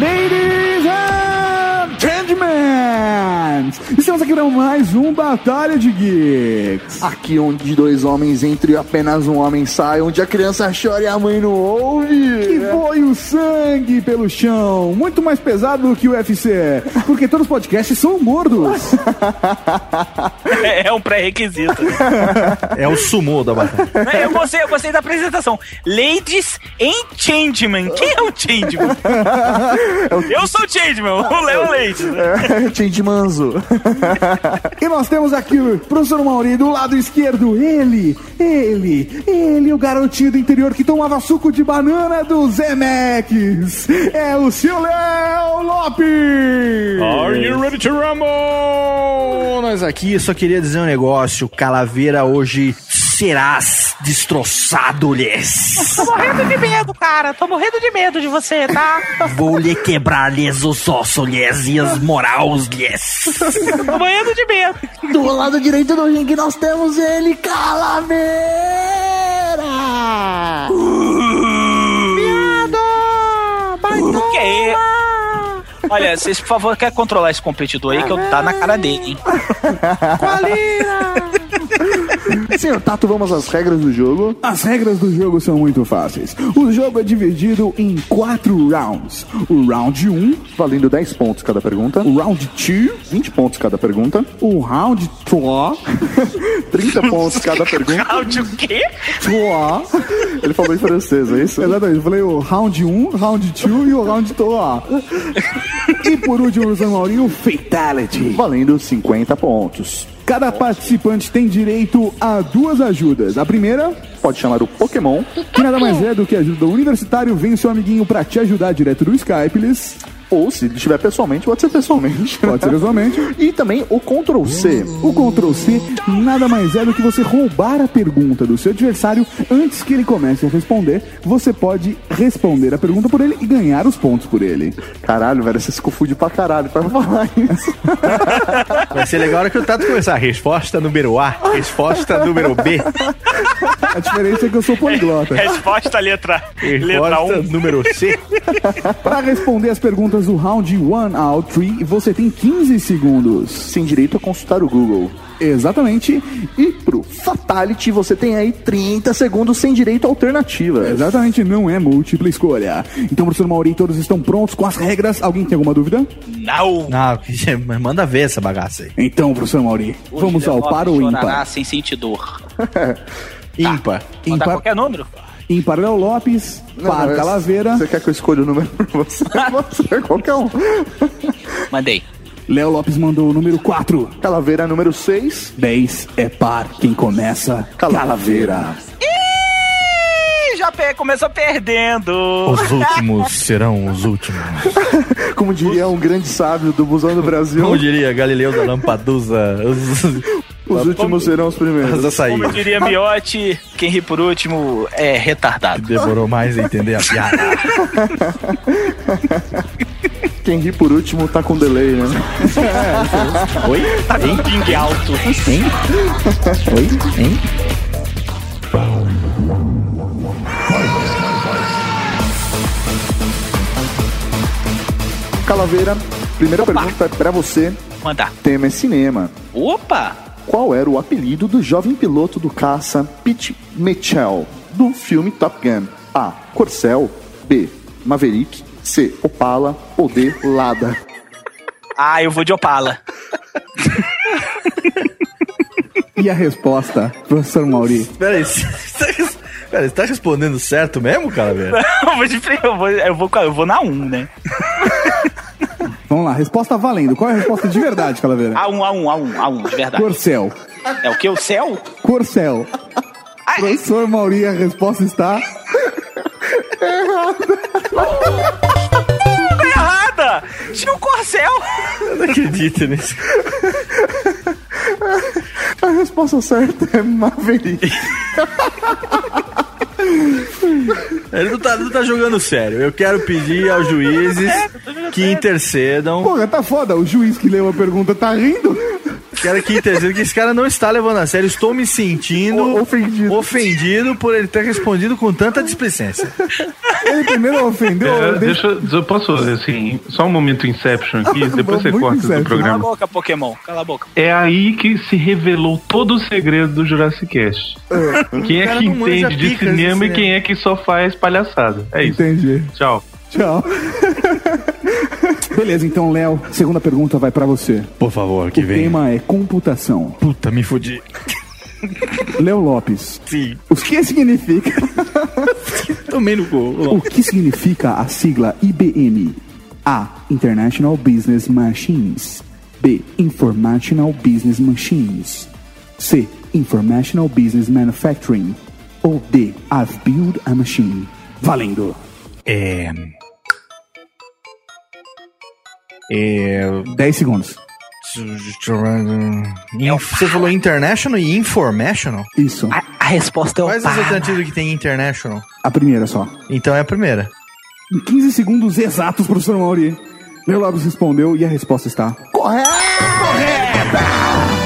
Ladies estamos aqui para mais um Batalha de Geeks. Aqui onde dois homens entre apenas um homem saem, onde a criança chora e a mãe não ouve. Que voe o sangue pelo chão, muito mais pesado do que o UFC, porque todos os podcasts são gordos. É, é um pré-requisito. É o sumô da batalha. Eu gostei, eu gostei da apresentação. Ladies and Changeman. Quem é o Changeman? Eu sou o Changeman, o Léo Leite. É, Change Manzo. E nós temos aqui o professor Mauri do lado esquerdo, ele, ele, ele, o garotinho do interior que tomava suco de banana do Zemex. É o seu Léo Lopes. Are you ready to rumble? Nós aqui só queria dizer um negócio. Calaveira hoje serás destroçado-lhes. Tô morrendo de medo, cara. Tô morrendo de medo de você, tá? Vou lhe quebrar-lhes os ossos-lhes e as morais-lhes. Tô morrendo de medo. Do lado direito do ringue nós temos ele, Calaveira. O que é? Olha, vocês, por favor, quer controlar esse competidor aí que eu tá na cara dele, hein? Senhor Tato, vamos às regras do jogo. As regras do jogo são muito fáceis. O jogo é dividido em quatro rounds. O round 1, Valendo 10 pontos cada pergunta. o round 2, 20 pontos cada pergunta. o round 3, 30 pontos cada pergunta. Áudio o quê? 3. Ele falou em francês, é isso? Exatamente, eu falei o round 1, round 2 e o round 3. E por último, São Maurinho, Fatality. Valendo 50 pontos. Cada participante tem direito a duas ajudas. A primeira, Pode chamar o Pokémon. que nada mais é do que a ajuda do universitário, vem seu amiguinho pra te ajudar direto do Skype, eles Ou se estiver pessoalmente, pode ser pessoalmente. pode ser visualmente. E também o Ctrl C. O Ctrl C nada mais é do que você roubar a pergunta do seu adversário antes que ele comece a responder. Você pode responder a pergunta por ele e ganhar os pontos por ele. Caralho, velho, você se confunde pra caralho pra falar isso. Vai ser legal a hora que o Tato começar. Resposta número A, resposta número B, A diferença é que eu sou poliglota. Resposta letra, letra resposta 1. número C. Para responder as perguntas do round 1 ao 3, você tem 15 segundos. Sem direito a consultar o Google. Exatamente. E pro Fatality você tem aí 30 segundos sem direito a alternativa. Exatamente, não é múltipla escolha. Então, professor Mauri, todos estão prontos com as regras. Alguém tem alguma dúvida? Não. Não, manda ver essa bagaça aí. Então, professor Mauri, vamos ao par ou ímpar? sem sentir dor. Ímpar. Mandar Ímpar, qualquer número? Ímpar Léo Lopes, par mas Calaveira. Você quer que eu escolha o número pra você? você qualquer um. Mandei. Léo Lopes mandou o número 4. Calaveira número 6. 10 é par. Quem começa? Calaveira. Ih, já pe- começou perdendo. Os últimos serão os últimos. Como diria um grande sábio do Busão do Brasil, Como diria Galileu da Lampadusa, os, os últimos serão os primeiros. os açaí. Como diria Miotti, quem ri por último é retardado. Demorou mais a entender a piada. Quem ri por último tá com delay, né? Oi? Tá com ping alto. Hein? Oi? Hein? Calaveira, primeira pergunta é pra você. Mandar. Tema é cinema. Opa! Qual era o apelido do jovem piloto do caça Pete Mitchell do filme Top Gun? A. Corcel. B. Maverick. C. Opala. Ou D. Lada. Ah, eu vou de Opala. E a resposta, professor Mauri? Peraí, você tá, peraí, você tá respondendo certo mesmo, cara, velho? eu vou eu vou, eu vou, eu vou na 1, né? Vamos lá, resposta valendo. Qual é a resposta de verdade, Calaveira? A1, A1, A1, A1, de verdade. Corcel. É o que? O céu? Corcel. Ai, Professor Mauri, a resposta está. errada! Tinha um corcel! Eu não acredito nisso. A resposta certa é Maverick. Ele não tá, não tá jogando sério. Eu quero pedir aos juízes que intercedam. Porra, tá foda. O juiz que leu a pergunta tá rindo. Quero que intercedam que esse cara não está levando a sério. Estou me sentindo O- ofendido. ofendido por ele ter respondido com tanta displicência. ele primeiro ofendeu. É, deixa- deixa, eu posso, assim, só um momento Inception aqui, depois você corta Inception. do Cala a programa. boca, Pokémon. Cala a boca. É aí que se revelou todo o segredo do Jurassic Cast. Quem é que entende de picas de cinema e cinema. quem é que só faz palhaçada. É isso. Entendi. Tchau. Tchau. Beleza, então, Léo, segunda pergunta vai pra você. Por favor, que o vem. tema é computação. Puta, me fudi. Léo Lopes, Sim. o que significa Tomei no cu. o que significa a sigla IBM? A. International Business Machines. B. Informational Business Machines. C. Informational Business Manufacturing. Ou D. I've built a machine. Valendo. É. É. 10 segundos. Você falou international e informational? Isso. A, a resposta é o Quais as alternativas que tem international? A primeira só. Então é a primeira. Em 15 segundos exatos, professor Mauri. Léo Lopes respondeu e a resposta está correta. Marmelada,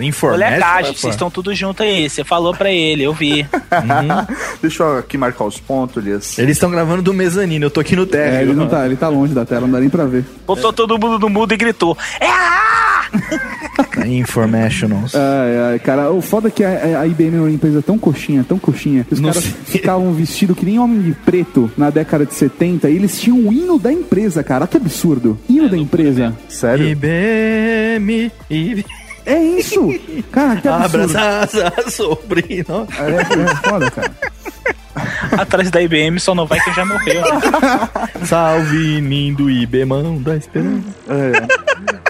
Informational. a caixa, vocês estão tudo junto aí. Você falou pra ele, eu vi. Deixa eu aqui marcar os pontos, Elias. Eles estão gravando do mezanino, eu tô aqui no É, térreo. ele não tá, ele tá longe da tela, não dá nem pra ver. Botou todo mundo no mudo e gritou. É a! Informationals. Ai, ai, cara, o foda é que a, a IBM é uma empresa tão coxinha, tão coxinha. que Os Não caras sei. ficavam vestidos que nem homem de preto na década de 70 e eles tinham o hino da empresa, cara. Que absurdo. Hino da empresa. Sério? IBM, IBM. É isso! Cara, que absurdo. Abraça, sobrino. É, é foda, cara. Atrás da IBM só não vai quem já morreu. Salve, lindo IBMão da esperança.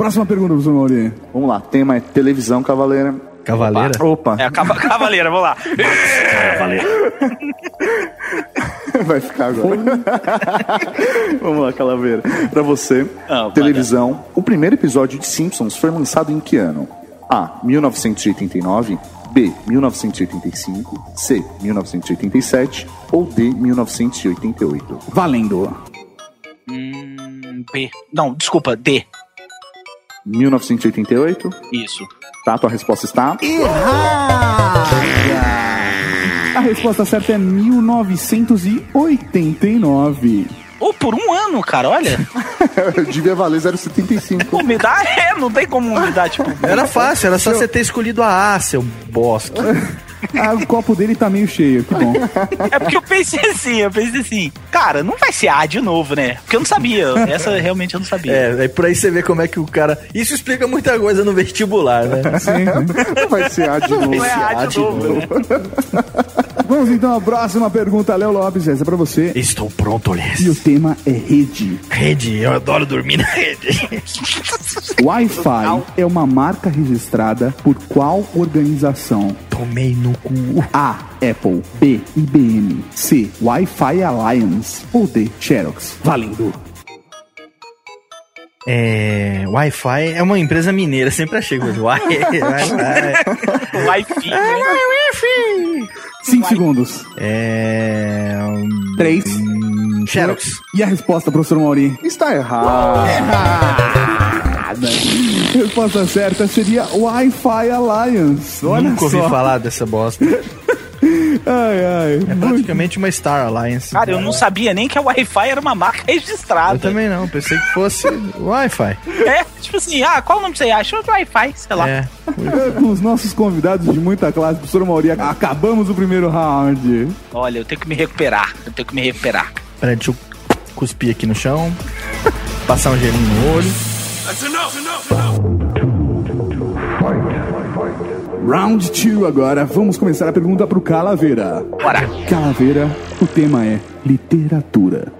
Próxima pergunta, professor Mauri. Vamos lá, tema é televisão cavaleira. Cavaleira? Opa, É a cava- cavaleira, vamos lá. vai ficar agora. Vamos lá, Calaveira. Pra você, Ah, televisão. O primeiro episódio de Simpsons foi lançado em que ano? A. 1989. B. 1985. C. 1987. Ou D. 1988. Valendo. Hum, B. Não, desculpa, D. 1988. Isso. Tá, tua resposta está. A resposta certa é 1989. Ou por um ano, cara, olha. Devia valer 0,75. Umidade é, não tem como umidade, tipo. Era fácil, era só você ter escolhido a A, seu bosta. Ah, o copo dele tá meio cheio, que bom. É porque eu pensei assim, eu pensei assim, cara, não vai ser A de novo, né? Porque eu não sabia. Essa realmente eu não sabia. É, aí por aí você vê como é que o cara. Isso explica muita coisa no vestibular, né? Não vai ser A de novo. Não é A de novo. né? Vamos então à próxima pergunta, Léo Lopes. Essa é pra você. Estou pronto, E o tema é rede. Rede, eu adoro dormir na rede. Wi-Fi é uma marca registrada por qual organização? Tomei no cu. A. Apple. B. IBM. C. Wi-Fi Alliance. Ou D. Xerox. Valendo. É. Wi-Fi é uma empresa mineira, sempre achei coisa. Wi- Wi-Fi. Wi-Fi. Cinco segundos. É. hum, Três. hum, Xerox. E a resposta, professor Mauri? Está errado. A resposta certa seria Wi-Fi Alliance. Olha Nunca ouvi só. falar dessa bosta. Ai, ai. É praticamente uma Star Alliance. Cara, eu não sabia nem que a Wi-Fi era uma marca registrada. Eu também não, pensei que fosse Wi-Fi. É, tipo assim, ah, qual o nome que você acha? Wi-Fi, sei lá. É. Com os nossos convidados de muita classe, professor Mauri, acabamos o primeiro round. Olha, eu tenho que me recuperar. Eu tenho que me recuperar. Peraí, deixa eu cuspir aqui no chão. Passar um gelinho no olho. Round 2 agora. Vamos começar a pergunta pro Calaveira. Bora. Calaveira, o tema é literatura.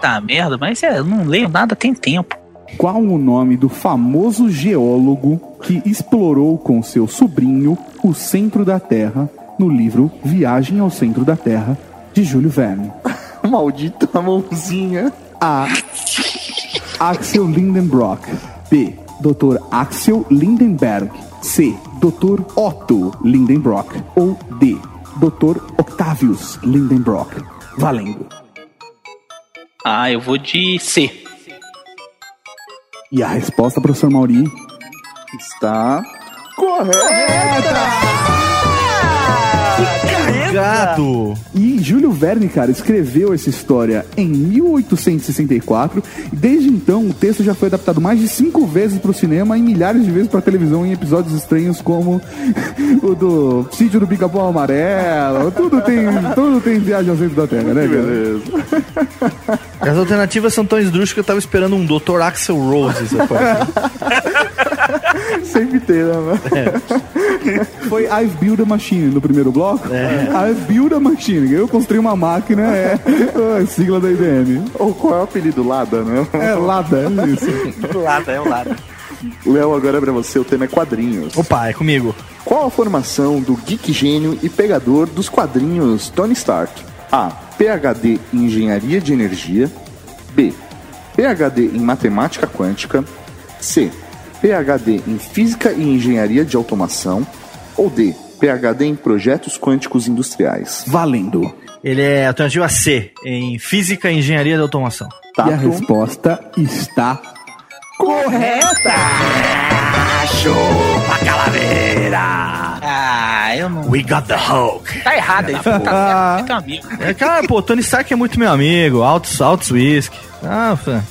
Tá merda, mas é, eu não leio nada tem tempo. Qual o nome do famoso geólogo que explorou com seu sobrinho o centro da Terra no livro Viagem ao Centro da Terra, de Júlio Verne? Maldita mãozinha. A. Axel Lindenbrock. B. Dr. Axel Lindenberg. C. Dr. Otto Lindenbrock. Ou D. Dr. Octavius Lindenbrock. Valendo. Ah, eu vou de C. E a resposta, professor Mauri? Está correta. Beleza, Obrigado. E Júlio Verne, cara, escreveu essa história em 1864. E desde então, o texto já foi adaptado mais de cinco vezes para o cinema e milhares de vezes para televisão em episódios estranhos como o do Sítio do Pica-Pau Amarelo. Tudo tem, tudo tem viagem ao centro da Terra, né, cara? Beleza. As alternativas são tão esdrúxulas que eu tava esperando um Dr. Axel Rose. Sempre tem, né? mano? Foi I've Built a Machine no primeiro bloco. I've Built a Machine. Eu construí uma máquina, é a sigla da IBM. Ou qual é o apelido Lada, né? É Lada, é isso. Do lado, é o lado. Léo, agora é pra você, o tema é quadrinhos. Opa, é comigo. Qual a formação do geek gênio e pegador dos quadrinhos Tony Stark? A. PhD em Engenharia de Energia. B. PhD em Matemática Quântica. C. PhD em Física e Engenharia de Automação. Ou D. PhD em Projetos Quânticos Industriais. Valendo. Ele é alternativa C, em Física e Engenharia de Automação. E a resposta está correta. Chupa, calaveira! Ah, eu não. We got the Hulk. Tá errado aí. Tá, tem um amigo. É, cara, pô, Tony Stark é muito meu amigo. Altos, altos whisky. Ah, fã.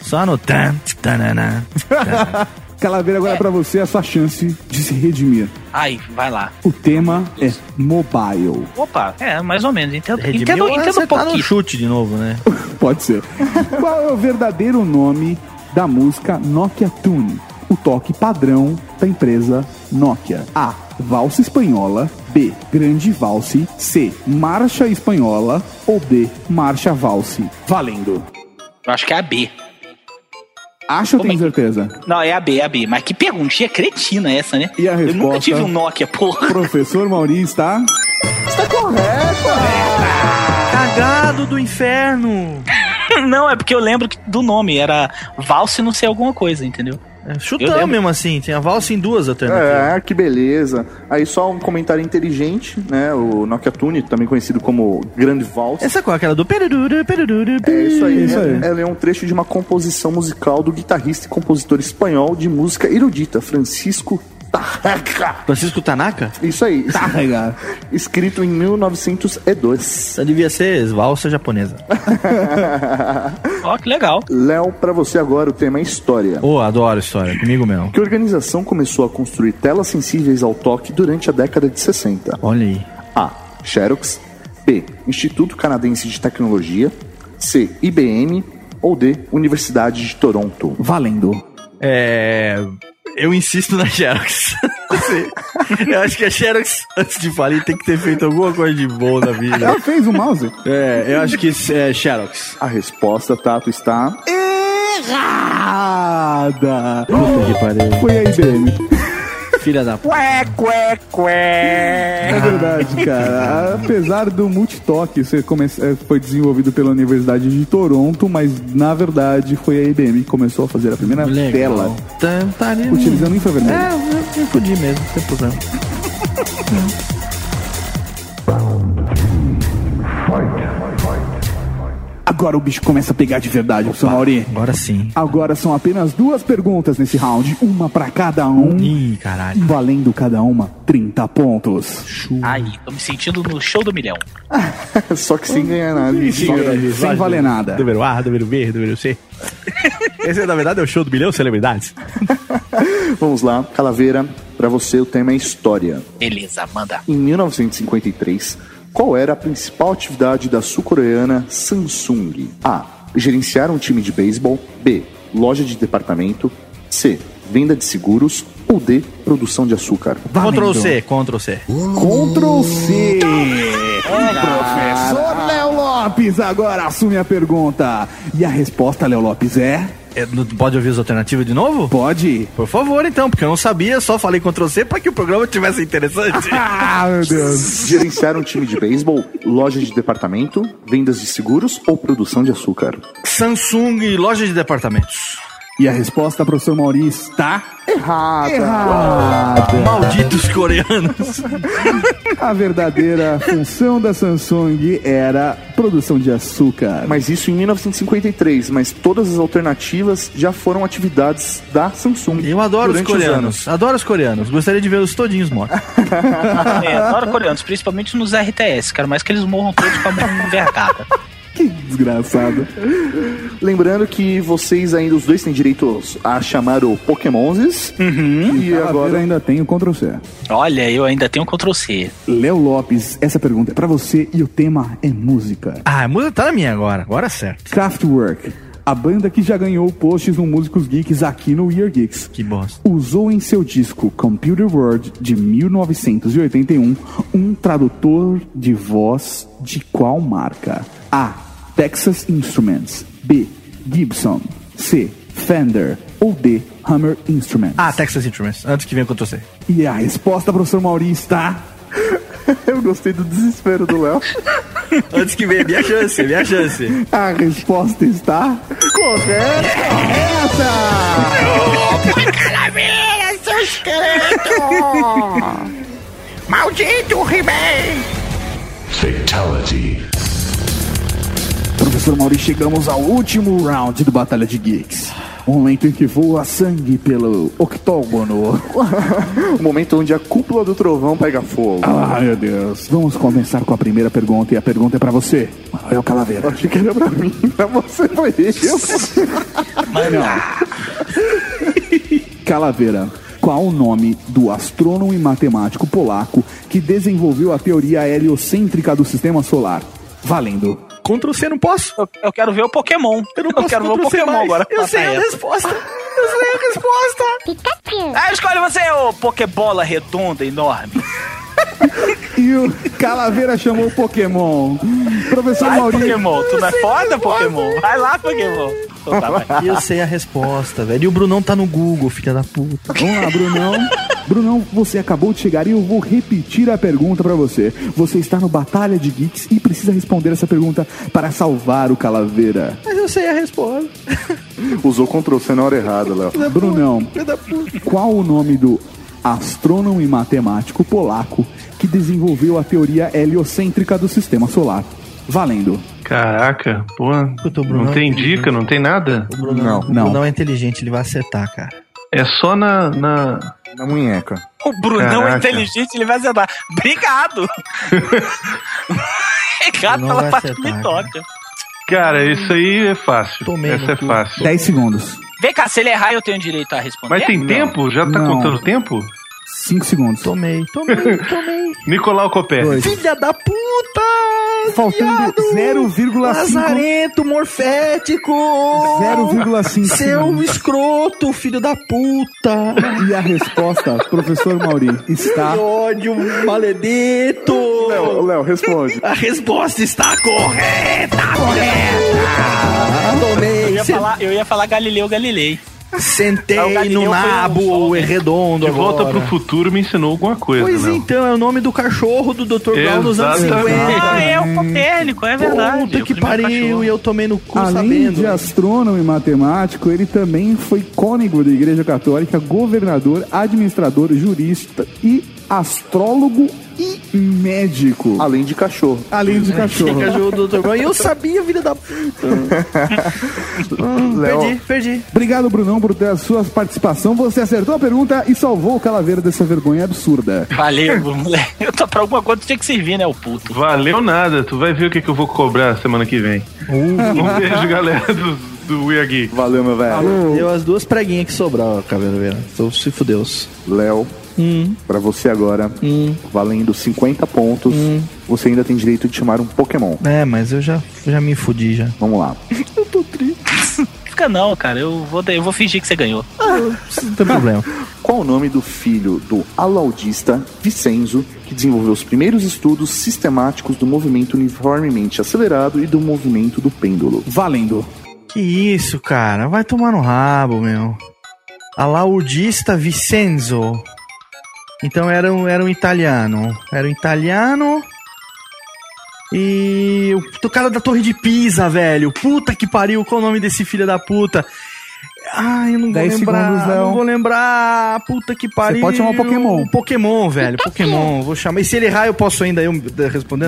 Só no tan, tanana. Calaveira, agora é pra você a sua chance de se redimir. Aí, vai lá. O tema é mobile. Opa, é, mais ou menos. Entendo, Redimiu, entendo, entendo um tá no pouquinho. chute de novo, né? Pode ser. Qual é o verdadeiro nome da música Nokia Tune? O toque padrão da empresa Nokia. A. Valsa espanhola. B. Grande valse. C. Marcha espanhola. Ou D. Marcha valse. Valendo. Eu acho que é a B. Acho ou tem é certeza? Não, é a B, é a B. Mas que perguntinha cretina essa, né? E a Eu nunca resposta? tive um Nokia, porra. Professor Mauri está. Cagado do inferno! Não, é porque eu lembro que- do nome. Era Valse não sei alguma coisa, entendeu? É, chutão mesmo assim, tem a valsa em duas alternativas. É, que beleza. Aí só um comentário inteligente, né? O Nokia Tune, também conhecido como Grande Vals. Essa qual? Aquela do perururu, perururu, É isso aí, Isso aí. Ela é um trecho de uma composição musical do guitarrista e compositor espanhol de música erudita, Francisco Tarraca. Francisco Tanaka? Isso aí. Carregar. Escrito em 1902. Essa devia ser valsa japonesa. Ó, que legal. Léo, pra você agora o tema é história. Ô, adoro história, comigo mesmo. Que organização começou a construir telas sensíveis ao toque durante a década de 60? Olha aí. A. Xerox. B. Instituto Canadense de Tecnologia. C. IBM. Ou D. Universidade de Toronto. Valendo. É. Eu insisto na Xerox. eu acho que a Xerox, antes de falir, tem que ter feito alguma coisa de boa na vida. Ela fez o mouse? É, eu acho que é Xerox. A resposta, Tato, está. Errada! Puta que pariu. Foi a IBM. Filha da p. Qué, qué, qué. É verdade, cara. Apesar do multitoque ser come- eh, foi desenvolvido pela Universidade de Toronto, mas na verdade foi a IBM que começou a fazer a primeira tela Tá, tá ali. utilizando infravermelho. É, eu, eu podia mesmo, tem problema. Agora o bicho começa a pegar de verdade, professor Mauri. Agora sim. Agora são apenas duas perguntas nesse round, uma pra cada um, Ih, caralho. valendo cada uma 30 pontos. Aí, tô me sentindo no show do milhão. Só que sem ganhar nada. Sem, sem valer nada. Número A, número B, número C. Esse, na verdade, é o show do milhão celebridades. Vamos lá, Calaveira, pra você o tema é história. Beleza, manda. Em 1953, qual era a principal atividade da sul-coreana Samsung? A. Gerenciar um time de beisebol. B. Loja de departamento. C. Venda de seguros. Ou D. Produção de açúcar. Ctrl C, Ctrl C. Ctrl C. Professor Léo Lopes agora assume a pergunta. E a resposta, Léo Lopes, é? É, pode ouvir as alternativas de novo? Pode? Por favor, então, porque eu não sabia, só falei Ctrl C pra que o programa tivesse interessante. Ah, meu Deus. Gerenciar um time de beisebol, loja de departamento, vendas de seguros ou produção de açúcar. Samsung loja de departamentos. E a resposta, professor Mauri, está Errada. errada. Malditos coreanos. A verdadeira função da Samsung era produção de açúcar. Mas isso em 1953, mas todas as alternativas já foram atividades da Samsung. Eu adoro os coreanos. anos. Adoro os coreanos. Gostaria de vê-los todinhos mortos. É, adoro coreanos, principalmente nos RTS. Quero mais que eles morram todos com a mão envergada. Desgraçado. Lembrando que vocês ainda, os dois têm direito a chamar o Pokémonzes. E Agora agora. ainda tem o Ctrl C. Olha, eu ainda tenho Ctrl C. Léo Lopes, essa pergunta é pra você e o tema é música. Ah, a música tá na minha agora. Agora é certo. Kraftwerk, a banda que já ganhou posts no Músicos Geeks aqui no Year Geeks. Que bosta. usou em seu disco Computer World de 1981 um tradutor de voz de qual marca? A. Texas Instruments. B. Gibson. C. Fender. Ou D. Hammer Instruments. Ah, Texas Instruments. Antes que venha com você. E a resposta, professor Mauri, está. Eu gostei do desespero do Léo. Antes que venha. Minha chance, minha chance. A resposta está. Correta! Calaveira, seu esqueleto! Maldito He-Man! Fatality. Professor Mauri, chegamos ao último round do Batalha de Geeks. Um momento em que voa sangue pelo octógono. O momento onde a cúpula do trovão pega fogo. Ai, meu Deus. Vamos começar com a primeira pergunta e a pergunta é pra você, Rafael Calaveira. Achei que era pra mim, pra você foi eu. Calaveira, qual o nome do astrônomo e matemático polaco que desenvolveu a teoria heliocêntrica do sistema solar? Valendo. Ctrl C não posso. Eu, eu quero ver o Pokémon. Eu, Eu não posso quero ver o Pokémon mais. agora. Eu sei a essa. resposta. Eu sei a resposta. Pikachu! Ah, escolhe você, ô Pokébola redonda, enorme. E o Calaveira chamou o Pokémon. Professor Vai, Mauri. Pokémon. Tu não é foda, Pokémon? Vai lá, Pokémon. Então tá, vai. Eu sei a resposta, velho. E o Brunão tá no Google, filha da puta. Vamos lá, Brunão. Brunão, você acabou de chegar e eu vou repetir a pergunta pra você. Você está no Batalha de Geeks e precisa responder essa pergunta para salvar o Calaveira. Mas eu sei a resposta. Usou Ctrl C na hora errada, Léo. Brunão, qual o nome do astrônomo e matemático polaco que desenvolveu a teoria heliocêntrica do sistema solar? Valendo. Caraca, pô. O Não tem é dica, não tem nada? O Brunão, Não. o Não. Brunão é inteligente, ele vai acertar, cara. É só na. na... Na munheca. O Brunão é Caraca. inteligente, ele vai acertar. Obrigado. Obrigado pela parte que me toca. Cara, isso aí é fácil. Tomei Essa é cu. fácil. 10 segundos. Vem cá, se ele errar, eu tenho direito a responder. Mas tem Não. tempo? Já tá Não. contando tempo? 5 segundos. Tomei, tomei, tomei. Nicolau Copé. Dois. Filha da puta! Faltando viado! 0,5 Lazarento, morfético! 0,5 Seu segundos. escroto, filho da puta! E a resposta, professor Mauri, está Que ódio, maledito! Léo, Léo, responde. A resposta está correta! Correta! Eu Tomei, ia, falar, eu ia falar Galileu Galilei. sentei É, no um nabo sol, né? redondo De volta agora. pro futuro me ensinou alguma coisa, Pois então, é o nome do cachorro do Dr. Brown nos anos Exatamente. 50. Ah, é o Copérnico, é verdade. Puta o que pariu, cachorro. e eu tomei no cu Além sabendo. de astrônomo e matemático, ele também foi cônego da Igreja Católica, governador, administrador, jurista e astrólogo e médico. Além de cachorro. Além de cachorro. Cachorro do Dr. Brown. E eu sabia, vida da puta. Hum, perdi, perdi. Obrigado, Brunão, por ter a sua participação. Você acertou a pergunta e salvou o Calaveira dessa vergonha absurda. Valeu, moleque. Eu tô pra alguma coisa, tinha que servir, né, o puto. Valeu nada. Tu vai ver o que, que eu vou cobrar semana que vem. Um beijo, galera do, do We Are Geek. Valeu, meu velho. Deu as duas preguinhas que sobraram, Caveira. Então se fudeu. Léo, Hum, pra você agora, hum, valendo 50 pontos, hum. você ainda tem direito de chamar um Pokémon. É, mas eu já, já me fudi já. Vamos lá. Fica não, cara. Eu vou, eu vou fingir que você ganhou. Não tem problema. Qual o nome do filho do alaudista Vicenzo, que desenvolveu os primeiros estudos sistemáticos do movimento uniformemente acelerado e do movimento do pêndulo? Valendo. Que isso, cara? Vai tomar no rabo, meu. Alaudista Vicenzo. Então era um, era um italiano. Era um italiano. E o, cara da Torre de Pisa, velho. Puta que pariu, qual o nome desse filho da puta? Ai, eu não vou 10 lembrar. segundos, Léo. não vou lembrar. Puta que pariu. pode chamar o Pokémon. Pokémon, velho. Pokémon. Vou chamar. E se ele errar, eu posso ainda eu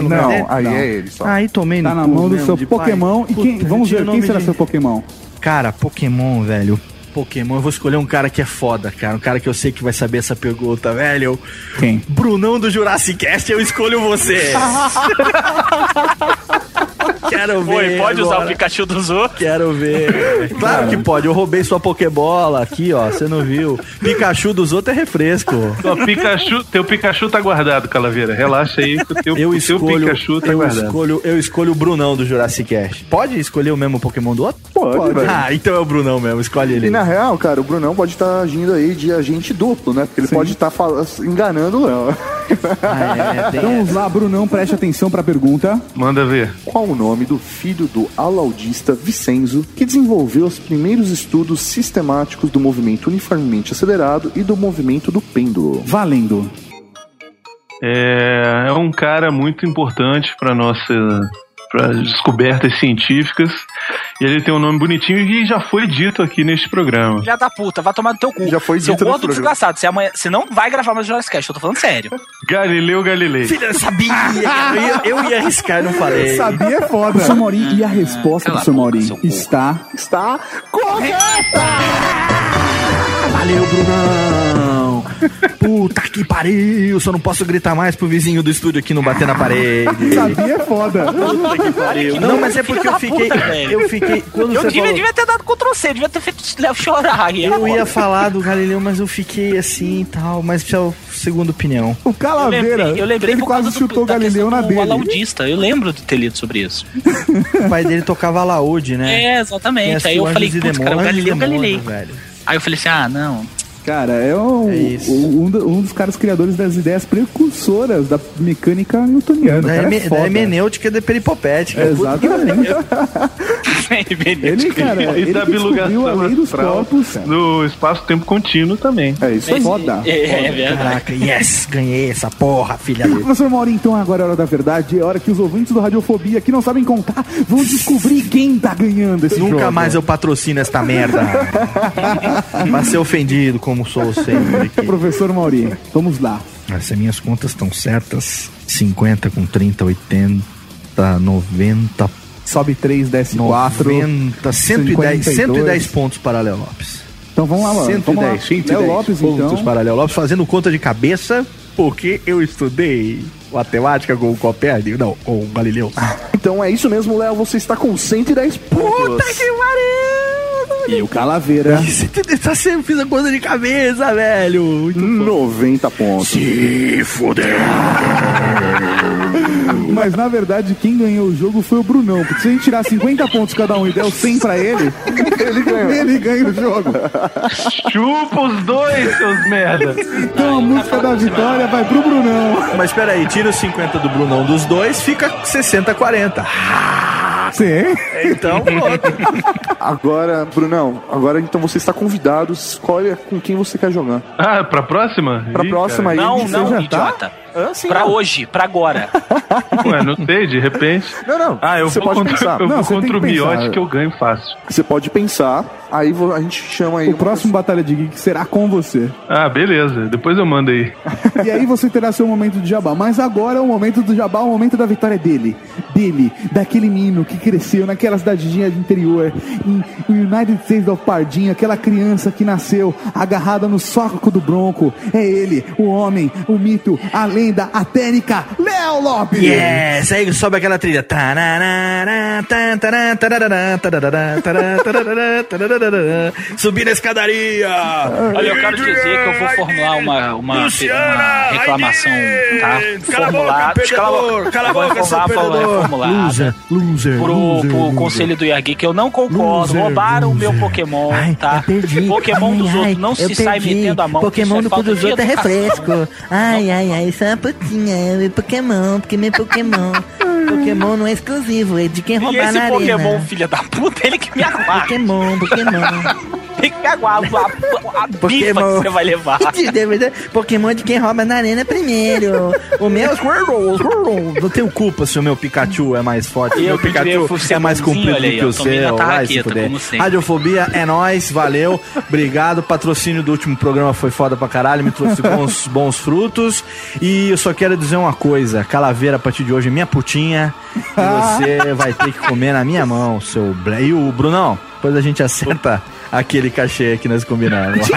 lugar Não, aí Não. é ele só. Aí tomei no Tá na mão do seu de pai. Pokémon. E quem, Puta, vamos ver, quem será de- seu Pokémon? Cara, Pokémon, velho. Pokémon, eu vou escolher um cara que é foda, cara. Um cara que eu sei que vai saber essa pergunta, velho. Quem? Brunão do Jurassic Cast, eu escolho você. Quero ver. Oi, pode usar o agora. Pikachu do Zoo? Quero ver. Claro que pode. Eu roubei sua Pokébola aqui, ó. Você não viu. Pikachu dos outros é refresco. Ó, Pikachu, teu Pikachu tá guardado, Calaveira. Relaxa aí teu, Eu escolho, Pikachu tá eu guardado. escolho, eu escolho o Brunão do Jurassic Cast. Pode escolher o mesmo Pokémon do outro? Pode, velho. Ah, então é o Brunão mesmo. Escolhe ele. E na real, cara, o Brunão pode estar agindo aí de agente duplo, né? Porque ele pode estar fal- enganando o Léo. Ah, é, tem Então vamos lá, Brunão, preste atenção pra pergunta. Manda ver. Qual o nome do filho do alaudista Vicenzo que desenvolveu os primeiros estudos sistemáticos do movimento uniformemente acelerado e do movimento do pêndulo? Valendo. É, é um cara muito importante para nossa para descobertas científicas. E ele tem um nome bonitinho e já foi dito aqui neste programa. Filha da puta, vai tomar no teu cu. Já foi Seu dito no gordo desgraçado. Você, amanhã, você não vai gravar mais o Jurassic Cast, eu tô falando sério. Galileu Galilei. Filha, eu sabia. Eu ia, eu ia arriscar, não falei. Sabia é foda. Mauri, e a resposta, Cala Mauri, seu cu. está... Está correta! Valeu, Brunão. Puta que pariu. Só não posso gritar mais pro vizinho do estúdio aqui não bater na parede. Sabia é foda. Puta que pariu. Não, mas é porque eu fiquei. Eu fiquei. Quando Eu você devia, falou, devia ter dado Ctrl C, devia ter feito o Léo chorar. Eu ia falar do Galileu, mas eu fiquei assim e tal. Mas precisa a segunda opinião. O Eu Calaveira, lembrei, eu lembrei ele por quase causa do- chutou o Galileu na do dele. alaudista. Eu lembro de ter lido sobre isso. O pai dele tocava alaúde, né? É, exatamente. Aí eu falei, putz, cara, o Galileu Demônios, Galilei. Aí eu falei assim, ah, não. Cara, é, É isso. o- um, um dos caras criadores das ideias precursoras da mecânica newtoniana. Da, cara é da hermenêutica de peripopética. É, Exatamente. Ele, cara, E ele da que descobriu a lei dos corpos. No espaço-tempo contínuo também. É isso aí. Foda. É, é verdade. Caraca, yes, ganhei essa porra, filha do. Professor Mauri, então agora é hora da verdade. É hora que os ouvintes do Radiofobia que não sabem contar vão descobrir quem tá ganhando esse Nunca jogo. mais eu patrocino esta merda. Vai ser ofendido como sou sempre. aqui. Professor Mauri, vamos lá. Se minhas contas estão certas, 50 com 30, 80, 90, Sobe 3, desce 4. 90, 110, 52. 110 pontos para Léo Lopes. Então vamos lá, mano. 110, Vamos lá. 110 Léo Lopes, pontos então. para Léo Lopes, fazendo conta de cabeça, porque eu estudei matemática com o Copérnico, não, com o Galileu. Então é isso mesmo, Léo. Você está com 110 pontos. Puta que pariu! E o Calaveira. Tá sempre fiz a conta de cabeça, velho. Muito bom. 90 pontos. Se fudeu. Mas na verdade, quem ganhou o jogo foi o Brunão. Porque se a gente tirar 50 pontos cada um e der o 100 pra ele, ele ganha, ele ganha o jogo. Chupa os dois, seus merda. Então a música da vitória vai pro Brunão. Mas espera aí, tira os 50 do Brunão dos dois, fica 60-40. Sim. Então, pronto. Agora, Brunão, agora então você está convidado. Escolha com quem você quer jogar. Ah, pra próxima? Pra Ih, próxima aí. Não, não, já tá? idiota. Ah, sim, Pra não. hoje, pra agora. Ué, não sei, de repente. Não, não. Ah, eu você vou pode contra, pensar. eu Não, vou contra o miote que eu ganho fácil. Você pode pensar. Aí a gente chama aí. O próximo Batalha de Geek será com você. Ah, beleza. Depois eu mando aí. E aí você terá seu momento de jabá. Mas agora o momento do jabá, o momento da vitória é dele. Dele, daquele menino que cresceu naquela cidadezinha de interior, em United States of Pardinho, aquela criança que nasceu agarrada no soco do bronco. É ele, o homem, o mito, a lenda, a técnica, Léo Lopes! Yes, aí sobe aquela trilha. Subir na escadaria. Olha, eu quero dizer que eu vou formular uma, uma, uma reclamação, tá? Cala a boca, Formular. Cala a boca, Cala a boca, perdedor. Formulada Loser, loser, pro, loser, pro loser. conselho do Yagi que eu não concordo. Loser, roubaram o meu. Pokémon, Ai, tá? perdi. Pokémon ai, dos ai, outros não se sai perdi. metendo a mão. Pokémon isso é cu dos outros é refresco. Ai, ai, ai, sou uma putinha. Meu Pokémon, porque meu Pokémon. Pokémon não é exclusivo, é de quem E roubar esse na Pokémon, arena. filha da puta, ele que me aguarda. Pokémon, Pokémon. Tem que pegar a, a, bifa que Pokémon. você vai levar. Pokémon de quem rouba na arena primeiro. O meu é Squirtle, Squirtle. Não tenho culpa se o meu Pikachu é mais forte. Eu o meu Pikachu é mais comprido aí, do que o seu. Vai se sempre. Radiofobia é nóis, valeu. Obrigado. Patrocínio do último programa foi foda pra caralho, me trouxe bons, bons frutos. E eu só quero dizer uma coisa: Calaveira, a partir de hoje, é minha putinha. E você vai ter que comer na minha mão, seu. E o Brunão, depois a gente acerta aquele cachê que nós combinamos.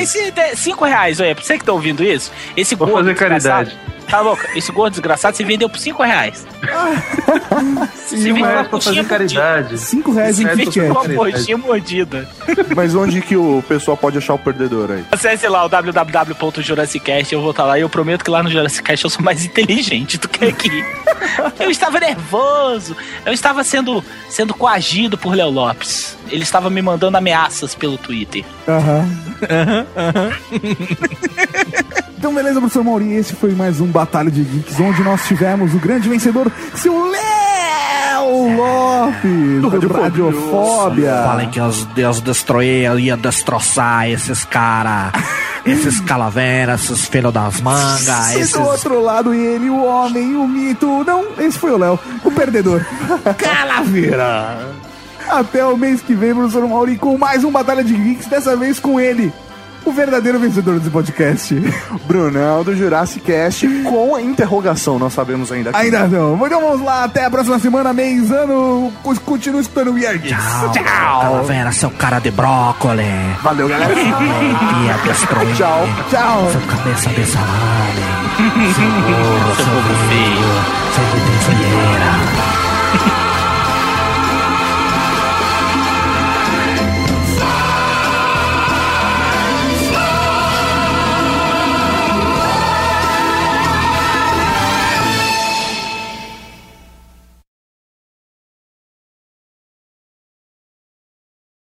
Esse, esse cinco reais, olha, pra você que tá ouvindo isso, esse Vou fazer caridade. Tá louco? Esse gordo desgraçado você vendeu por cinco reais. Você Cinco vendeu reais uma pra fazer caridade. Cinco reais em Kit. Kat. Uma coxinha mordida. Mas onde que o pessoal pode achar o perdedor aí? Acesse lá o www.jurassicast, eu vou estar lá e eu prometo que lá no Jurassic Cast eu sou mais inteligente do que aqui. eu estava nervoso, eu estava sendo, sendo coagido por Léo Lopes. Ele estava me mandando ameaças pelo Twitter. Aham. Então, beleza, professor Mauri. Esse foi mais um Batalha de Geeks, onde nós tivemos o grande vencedor, seu Léo Lopes, do Radiofóbia. Falei que os Deus destruir, ia destroçar esses cara, esses calaveras, esses filhos das mangas, E esses... do outro lado, ele, o homem, o mito. Não, esse foi o Léo, o perdedor. Calaveira! Até o mês que vem, professor Mauri, com mais um Batalha de Geeks, dessa vez com ele, o verdadeiro vencedor desse podcast. Brunão do Jurassic Cast com a interrogação, não sabemos ainda. Ainda não. Então vamos lá, até a próxima semana, mês, ano. Continue escutando o We Are Geeks. Tchau, Calavera, seu cara de brócolis. Valeu, galera. Destruir. Tchau. Tchau. Seu cabeça de salame. Seu burro, seu povo feio. feio. Seu.